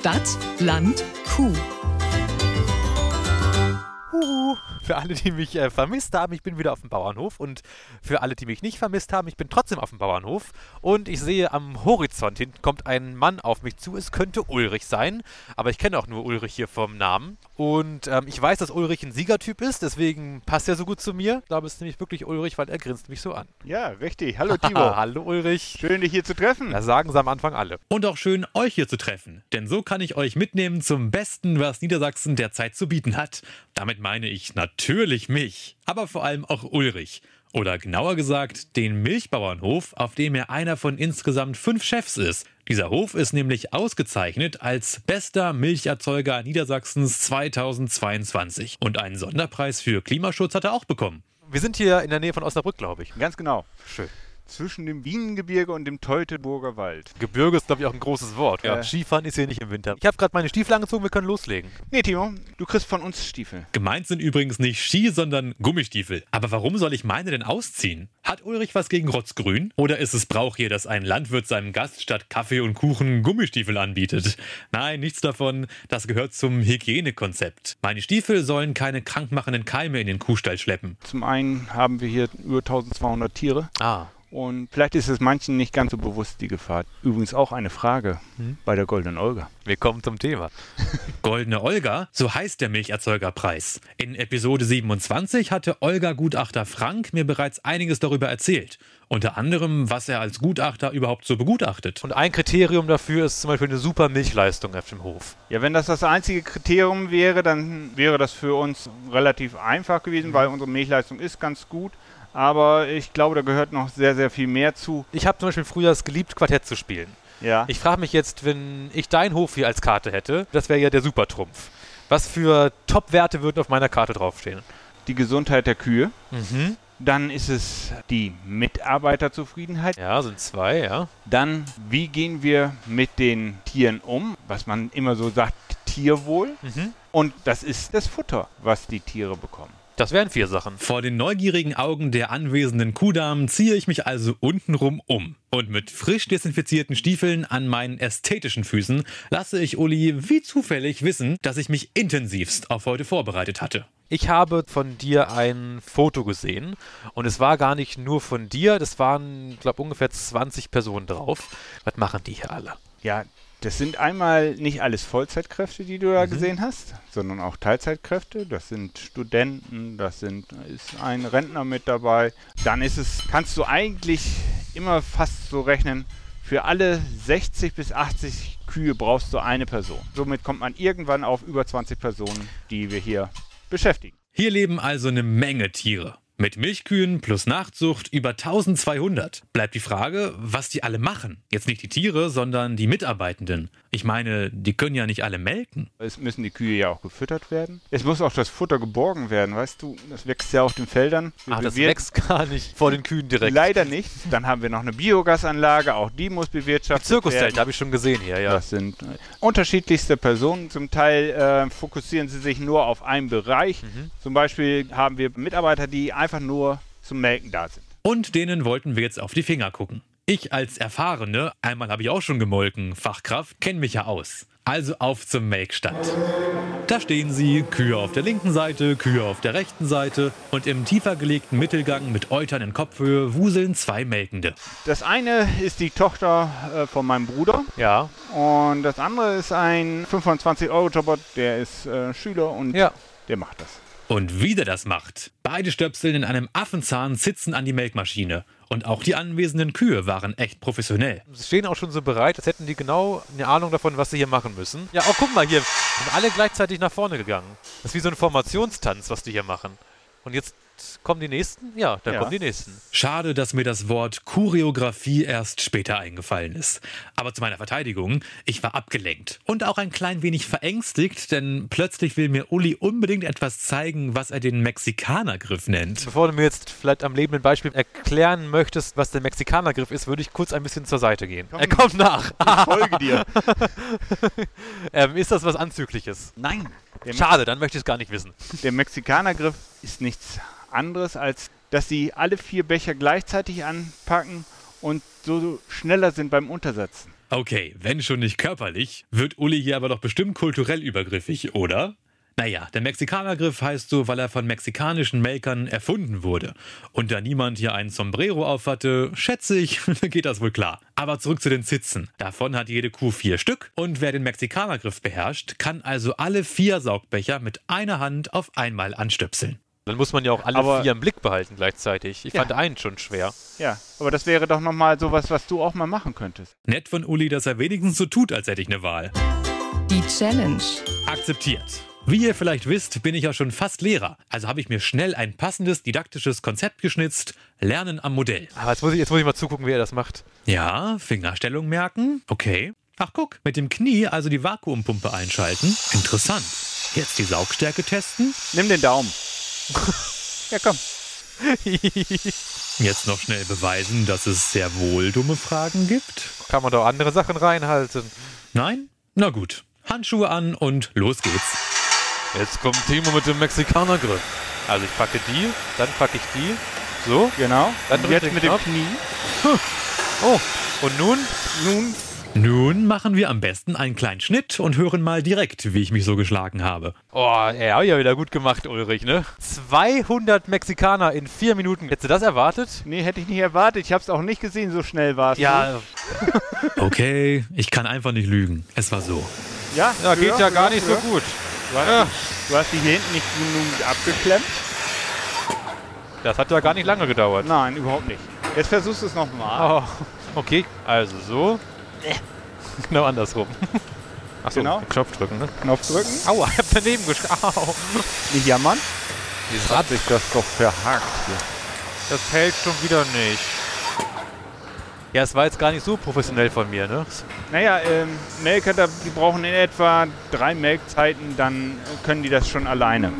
Stadt, Land, Kuh. Huhu. Für alle, die mich äh, vermisst haben, ich bin wieder auf dem Bauernhof und für alle, die mich nicht vermisst haben, ich bin trotzdem auf dem Bauernhof und ich sehe am Horizont hinten kommt ein Mann auf mich zu. Es könnte Ulrich sein, aber ich kenne auch nur Ulrich hier vom Namen und ähm, ich weiß, dass Ulrich ein Siegertyp ist, deswegen passt er so gut zu mir. Ich glaube, es ist nämlich wirklich Ulrich, weil er grinst mich so an. Ja, richtig. Hallo Timo. Hallo Ulrich. Schön, dich hier zu treffen. Das sagen sie am Anfang alle. Und auch schön, euch hier zu treffen. Denn so kann ich euch mitnehmen zum Besten, was Niedersachsen derzeit zu bieten hat. Damit meine ich natürlich mich, aber vor allem auch Ulrich. Oder genauer gesagt, den Milchbauernhof, auf dem er einer von insgesamt fünf Chefs ist. Dieser Hof ist nämlich ausgezeichnet als bester Milcherzeuger Niedersachsens 2022. Und einen Sonderpreis für Klimaschutz hat er auch bekommen. Wir sind hier in der Nähe von Osnabrück, glaube ich. Ganz genau. Schön. Zwischen dem Bienengebirge und dem Teutoburger Wald. Gebirge ist, glaube ich, auch ein großes Wort. Ja. Ja. Skifahren ist hier nicht im Winter. Ich habe gerade meine Stiefel angezogen, wir können loslegen. Nee, Timo, du kriegst von uns Stiefel. Gemeint sind übrigens nicht Ski, sondern Gummistiefel. Aber warum soll ich meine denn ausziehen? Hat Ulrich was gegen Rotzgrün? Oder ist es Brauch hier, dass ein Landwirt seinem Gast statt Kaffee und Kuchen Gummistiefel anbietet? Nein, nichts davon. Das gehört zum Hygienekonzept. Meine Stiefel sollen keine krankmachenden Keime in den Kuhstall schleppen. Zum einen haben wir hier über 1200 Tiere. Ah. Und vielleicht ist es manchen nicht ganz so bewusst, die Gefahr. Übrigens auch eine Frage bei der Goldenen Olga. Wir kommen zum Thema. Goldene Olga, so heißt der Milcherzeugerpreis. In Episode 27 hatte Olga Gutachter Frank mir bereits einiges darüber erzählt. Unter anderem, was er als Gutachter überhaupt so begutachtet. Und ein Kriterium dafür ist zum Beispiel eine super Milchleistung auf dem Hof. Ja, wenn das das einzige Kriterium wäre, dann wäre das für uns relativ einfach gewesen, weil unsere Milchleistung ist ganz gut. Aber ich glaube, da gehört noch sehr, sehr viel mehr zu. Ich habe zum Beispiel früher es geliebt, Quartett zu spielen. Ja. Ich frage mich jetzt, wenn ich deinen Hof hier als Karte hätte, das wäre ja der Supertrumpf. Was für Top-Werte würden auf meiner Karte draufstehen? die Gesundheit der Kühe. Mhm. Dann ist es die Mitarbeiterzufriedenheit. Ja, sind zwei, ja. Dann, wie gehen wir mit den Tieren um? Was man immer so sagt, Tierwohl. Mhm. Und das ist das Futter, was die Tiere bekommen. Das wären vier Sachen. Vor den neugierigen Augen der anwesenden Kuhdamen ziehe ich mich also untenrum um. Und mit frisch desinfizierten Stiefeln an meinen ästhetischen Füßen lasse ich Uli wie zufällig wissen, dass ich mich intensivst auf heute vorbereitet hatte. Ich habe von dir ein Foto gesehen und es war gar nicht nur von dir, das waren, glaube ungefähr 20 Personen drauf. Was machen die hier alle? Ja, das sind einmal nicht alles Vollzeitkräfte, die du da Mhm. gesehen hast, sondern auch Teilzeitkräfte. Das sind Studenten, das sind, ist ein Rentner mit dabei. Dann ist es, kannst du eigentlich immer fast so rechnen, für alle 60 bis 80 Kühe brauchst du eine Person. Somit kommt man irgendwann auf über 20 Personen, die wir hier beschäftigen. Hier leben also eine Menge Tiere. Mit Milchkühen plus Nachzucht über 1200. Bleibt die Frage, was die alle machen. Jetzt nicht die Tiere, sondern die Mitarbeitenden. Ich meine, die können ja nicht alle melken. Es müssen die Kühe ja auch gefüttert werden. Es muss auch das Futter geborgen werden, weißt du? Das wächst ja auf den Feldern. Wir Ach, das wächst gar nicht vor den Kühen direkt. Leider nicht. Dann haben wir noch eine Biogasanlage, auch die muss bewirtschaftet Zirkuszelt werden. habe ich schon gesehen hier, ja. Das sind äh, unterschiedlichste Personen. Zum Teil äh, fokussieren sie sich nur auf einen Bereich. Mhm. Zum Beispiel haben wir Mitarbeiter, die einfach nur zum Melken da sind. Und denen wollten wir jetzt auf die Finger gucken. Ich als Erfahrene, einmal habe ich auch schon gemolken, Fachkraft, kenne mich ja aus. Also auf zum Melkstand. Da stehen sie, Kühe auf der linken Seite, Kühe auf der rechten Seite und im tiefer gelegten Mittelgang mit Eutern in Kopfhöhe wuseln zwei Melkende. Das eine ist die Tochter äh, von meinem Bruder Ja, und das andere ist ein 25-Euro-Jobber, der ist äh, Schüler und ja. der macht das. Und wie der das macht. Beide stöpseln in einem Affenzahn sitzen an die Melkmaschine. Und auch die anwesenden Kühe waren echt professionell. Sie stehen auch schon so bereit, als hätten die genau eine Ahnung davon, was sie hier machen müssen. Ja, oh, guck mal hier. Sind alle gleichzeitig nach vorne gegangen. Das ist wie so ein Formationstanz, was die hier machen. Und jetzt kommen die nächsten? Ja, dann Ja. kommen die nächsten. Schade, dass mir das Wort Choreografie erst später eingefallen ist. Aber zu meiner Verteidigung, ich war abgelenkt und auch ein klein wenig verängstigt, denn plötzlich will mir Uli unbedingt etwas zeigen, was er den Mexikanergriff nennt. Bevor du mir jetzt vielleicht am lebenden Beispiel erklären möchtest, was der Mexikanergriff ist, würde ich kurz ein bisschen zur Seite gehen. Komm. Er kommt nach. Ich folge dir. ähm, ist das was Anzügliches? Nein. Der, Schade, dann möchte ich es gar nicht wissen. der Mexikanergriff ist nichts anderes, als dass sie alle vier Becher gleichzeitig anpacken und so schneller sind beim Untersetzen. Okay, wenn schon nicht körperlich, wird Uli hier aber doch bestimmt kulturell übergriffig, oder? Naja, der Mexikanergriff heißt so, weil er von mexikanischen Melkern erfunden wurde. Und da niemand hier einen Sombrero aufhatte, schätze ich, geht das wohl klar. Aber zurück zu den Zitzen. Davon hat jede Kuh vier Stück und wer den Mexikanergriff beherrscht, kann also alle vier Saugbecher mit einer Hand auf einmal anstöpseln. Dann muss man ja auch alle Aber- vier im Blick behalten gleichzeitig. Ich Ja. fand einen schon schwer. Ja, aber das wäre doch nochmal sowas, was du auch mal machen könntest. Nett von Uli, dass er wenigstens so tut, als hätte ich eine Wahl. Die Challenge. Akzeptiert. Wie ihr vielleicht wisst, bin ich ja schon fast Lehrer. Also habe ich mir schnell ein passendes didaktisches Konzept geschnitzt. Lernen am Modell. Aber jetzt muss ich, jetzt muss ich mal zugucken, wie er das macht. Ja, Fingerstellung merken. Okay. Ach guck, mit dem Knie also die Vakuumpumpe einschalten. Interessant. Jetzt die Saugstärke testen. Nimm den Daumen. ja, komm. Jetzt noch schnell beweisen, dass es sehr wohl dumme Fragen gibt. Kann man doch andere Sachen reinhalten. Nein? Na gut. Handschuhe an und los geht's. Jetzt kommt Timo mit dem Mexikanergriff. Also ich packe die, dann packe ich die. So. Genau. Dann Und jetzt mit dem. Knie. Oh, und nun? Nun, Nun machen wir am besten einen kleinen Schnitt und hören mal direkt, wie ich mich so geschlagen habe. Oh, er hat ja wieder gut gemacht, Ulrich, ne? 200 Mexikaner in vier Minuten. Hättest du das erwartet? nee, hätte ich nicht erwartet. Ich habe es auch nicht gesehen, so schnell war es. Ja, Okay, ich kann einfach nicht lügen. Es war so. ja, ja geht ja gar nicht so gut. Du hast, Ja. du hast die hier hinten nicht genug abgeklemmt? Das hat ja gar nicht lange gedauert. Nein, überhaupt nicht. Jetzt versuchst du es nochmal. Oh, okay, also so. Genau andersrum. Achso, Genau. Knopf drücken, ne? Knopf drücken. Aua, ich hab daneben geschlagen. Au. Nicht jammern. Dieses Hat sich das doch verhakt hier. Das hält schon wieder nicht. Ja, es war jetzt gar nicht so professionell von mir, ne? Naja, ähm, Melker, die brauchen in etwa drei Melkzeiten, dann können die das schon alleine.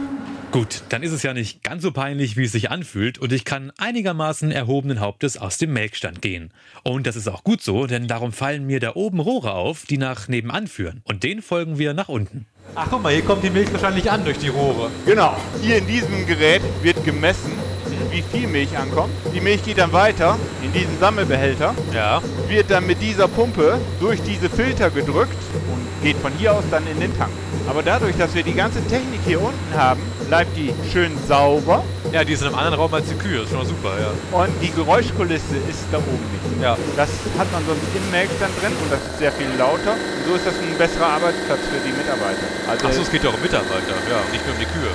Gut, dann ist es ja nicht ganz so peinlich, wie es sich anfühlt und ich kann einigermaßen erhobenen Hauptes aus dem Melkstand gehen. Und das ist auch gut so, denn darum fallen mir da oben Rohre auf, die nach nebenan führen. Und denen folgen wir nach unten. Ach, guck mal, hier kommt die Milch wahrscheinlich an durch die Rohre. Genau. Hier in diesem Gerät wird gemessen, wie viel Milch ankommt. Die Milch geht dann weiter in diesen Sammelbehälter, Ja. wird dann mit dieser Pumpe durch diese Filter gedrückt und geht von hier aus dann in den Tank. Aber dadurch, dass wir die ganze Technik hier unten haben, bleibt die schön sauber Ja, die sind im anderen Raum als die Kühe. Ist schon mal super, ja. und die Geräuschkulisse ist da oben nicht. Ja. Das hat man sonst im Melkstand drin und das ist sehr viel lauter. Und so ist das ein besserer Arbeitsplatz für die Mitarbeiter. Also Achso, es geht ja auch um Mitarbeiter, ja, nicht nur um die Kühe.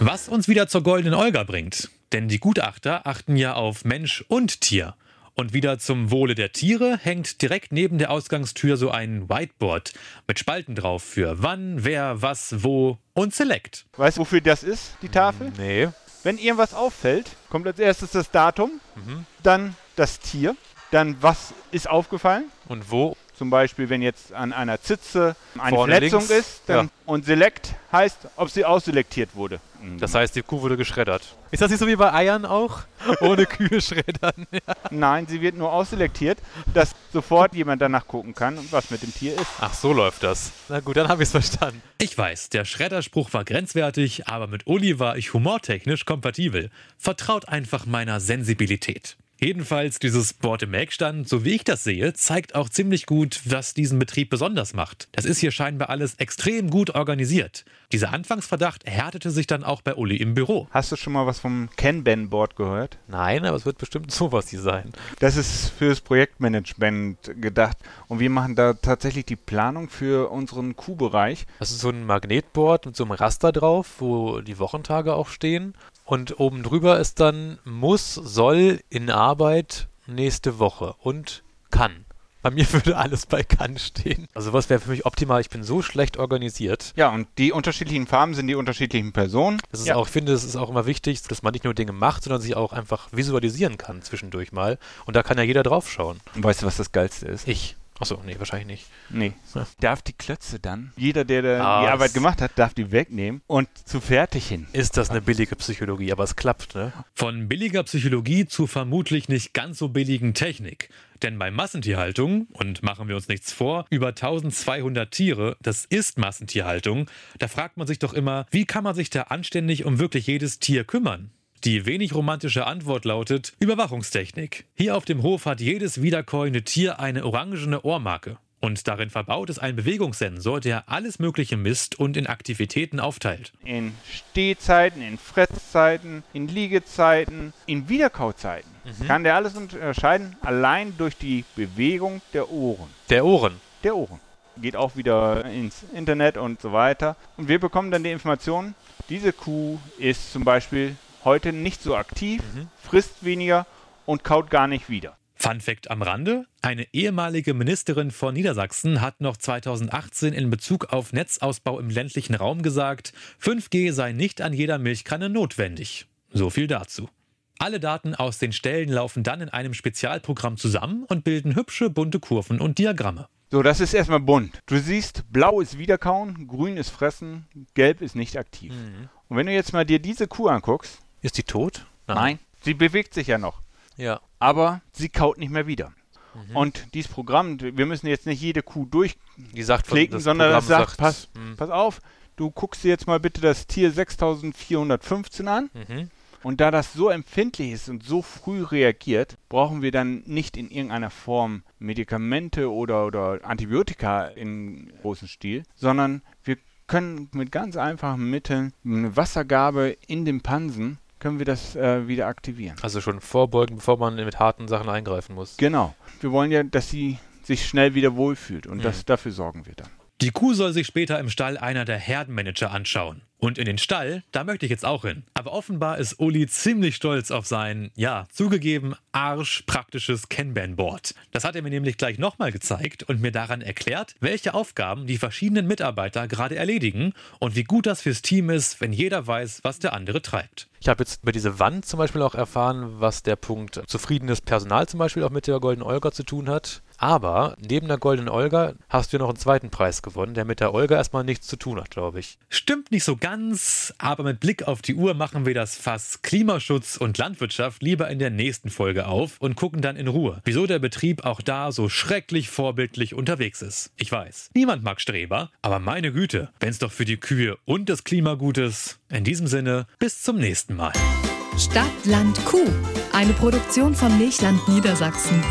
Was uns wieder zur goldenen Olga bringt. Denn die Gutachter achten ja auf Mensch und Tier. Und wieder zum Wohle der Tiere hängt direkt neben der Ausgangstür so ein Whiteboard mit Spalten drauf für wann, wer, was, wo und Select. weißt du, wofür das ist, die Tafel? Nee. Wenn irgendwas auffällt, kommt als erstes das Datum, Mhm. dann das Tier, dann was ist aufgefallen. Und wo? Zum Beispiel, wenn jetzt an einer Zitze eine Vorne Verletzung links, ist. Dann, ja. Und Select heißt, ob sie ausselektiert wurde. Das heißt, die Kuh wurde geschreddert. Ist das nicht so wie bei Eiern auch? Ohne Kühe schreddern. Nein, sie wird nur ausselektiert, dass sofort jemand danach gucken kann, was mit dem Tier ist. Ach, so läuft das. Na gut, dann habe ich es verstanden. Ich weiß, der Schredderspruch war grenzwertig, aber mit Uli war ich humortechnisch kompatibel. Vertraut einfach meiner Sensibilität. Jedenfalls, dieses Board im Melkstand, so wie ich das sehe, zeigt auch ziemlich gut, was diesen Betrieb besonders macht. Das ist hier scheinbar alles extrem gut organisiert. Dieser Anfangsverdacht erhärtete sich dann auch bei Uli im Büro. Hast du schon mal was vom Kanban-Board gehört? Nein, aber es wird bestimmt sowas hier sein. Das ist fürs Projektmanagement gedacht. Und wir machen da tatsächlich die Planung für unseren Q-Bereich. Das ist so ein Magnetboard mit so einem Raster drauf, wo die Wochentage auch stehen. Und oben drüber ist dann muss, soll, in Arbeit nächste Woche und kann. Bei mir würde alles bei kann stehen. Also was wäre für mich optimal. Ich bin so schlecht organisiert. Ja, und die unterschiedlichen Farben sind die unterschiedlichen Personen. Das ist ja. auch, ich finde, es ist auch immer wichtig, dass man nicht nur Dinge macht, sondern sich auch einfach visualisieren kann zwischendurch mal. Und da kann ja jeder drauf schauen. Und weißt du, was das Geilste ist? Ich. Achso, nee, wahrscheinlich nicht. Nee. Ja. Darf die Klötze dann, jeder, der da Ah, die Arbeit gemacht hat, darf die wegnehmen und zu fertig hin. Ist das eine billige Psychologie, aber es klappt, ne? Von billiger Psychologie zu vermutlich nicht ganz so billigen Technik. Denn bei Massentierhaltung, und machen wir uns nichts vor, über 1200 Tiere, das ist Massentierhaltung, da fragt man sich doch immer, wie kann man sich da anständig um wirklich jedes Tier kümmern? Die wenig romantische Antwort lautet Überwachungstechnik. Hier auf dem Hof hat jedes wiederkäuende Tier eine orangene Ohrmarke. Und darin verbaut ist ein Bewegungssensor, der alles Mögliche misst und in Aktivitäten aufteilt. In Stehzeiten, in Fresszeiten, in Liegezeiten, in Wiederkauzeiten kann der alles unterscheiden, allein durch die Bewegung der Ohren. Der Ohren. Der Ohren. Geht auch wieder ins Internet und so weiter. Und wir bekommen dann die Information, diese Kuh ist zum Beispiel heute nicht so aktiv, frisst weniger und kaut gar nicht wieder. Fun Fact am Rande: Eine ehemalige Ministerin von Niedersachsen hat noch 2018 in Bezug auf Netzausbau im ländlichen Raum gesagt, 5G sei nicht an jeder Milchkanne notwendig. So viel dazu. Alle Daten aus den Stellen laufen dann in einem Spezialprogramm zusammen und bilden hübsche bunte Kurven und Diagramme. So, das ist erstmal bunt. Du siehst, blau ist Wiederkauen, grün ist Fressen, gelb ist nicht aktiv. Und wenn du jetzt mal dir diese Kuh anguckst, Ist die tot? sie bewegt sich ja noch, Ja. aber sie kaut nicht mehr wieder. Und dieses Programm, wir müssen jetzt nicht jede Kuh durchklicken, sagt das sondern Programm das sagt, pass, hm, pass auf, du guckst dir jetzt mal bitte das Tier 6415 an. mhm. Und da das so empfindlich ist und so früh reagiert, brauchen wir dann nicht in irgendeiner Form Medikamente oder, oder Antibiotika in großem Stil, sondern wir können mit ganz einfachen Mitteln eine Wassergabe in den Pansen, können wir das äh, wieder aktivieren. Also schon vorbeugen, bevor man mit harten Sachen eingreifen muss. Genau. Wir wollen ja, dass sie sich schnell wieder wohlfühlt und das, dafür sorgen wir dann. Die Kuh soll sich später im Stall einer der Herdenmanager anschauen. Und in den Stall, da möchte ich jetzt auch hin. Aber offenbar ist Uli ziemlich stolz auf sein, ja, zugegeben, arschpraktisches Kanban-Board. Das hat er mir nämlich gleich nochmal gezeigt und mir daran erklärt, welche Aufgaben die verschiedenen Mitarbeiter gerade erledigen und wie gut das fürs Team ist, wenn jeder weiß, was der andere treibt. Ich habe jetzt über diese Wand zum Beispiel auch erfahren, was der Punkt zufriedenes Personal zum Beispiel auch mit der Golden Olga zu tun hat. Aber neben der Golden Olga hast du noch einen zweiten Preis gewonnen, der mit der Olga erstmal nichts zu tun hat, glaube ich. Stimmt nicht so ganz, aber mit Blick auf die Uhr machen wir das Fass Klimaschutz und Landwirtschaft lieber in der nächsten Folge auf und gucken dann in Ruhe, wieso der Betrieb auch da so schrecklich vorbildlich unterwegs ist. Ich weiß, niemand mag Streber, aber meine Güte, wenn es doch für die Kühe und das Klima gut ist. In diesem Sinne, bis zum nächsten Mal. Stadt, Land, Kuh. Eine Produktion von Milchland Niedersachsen.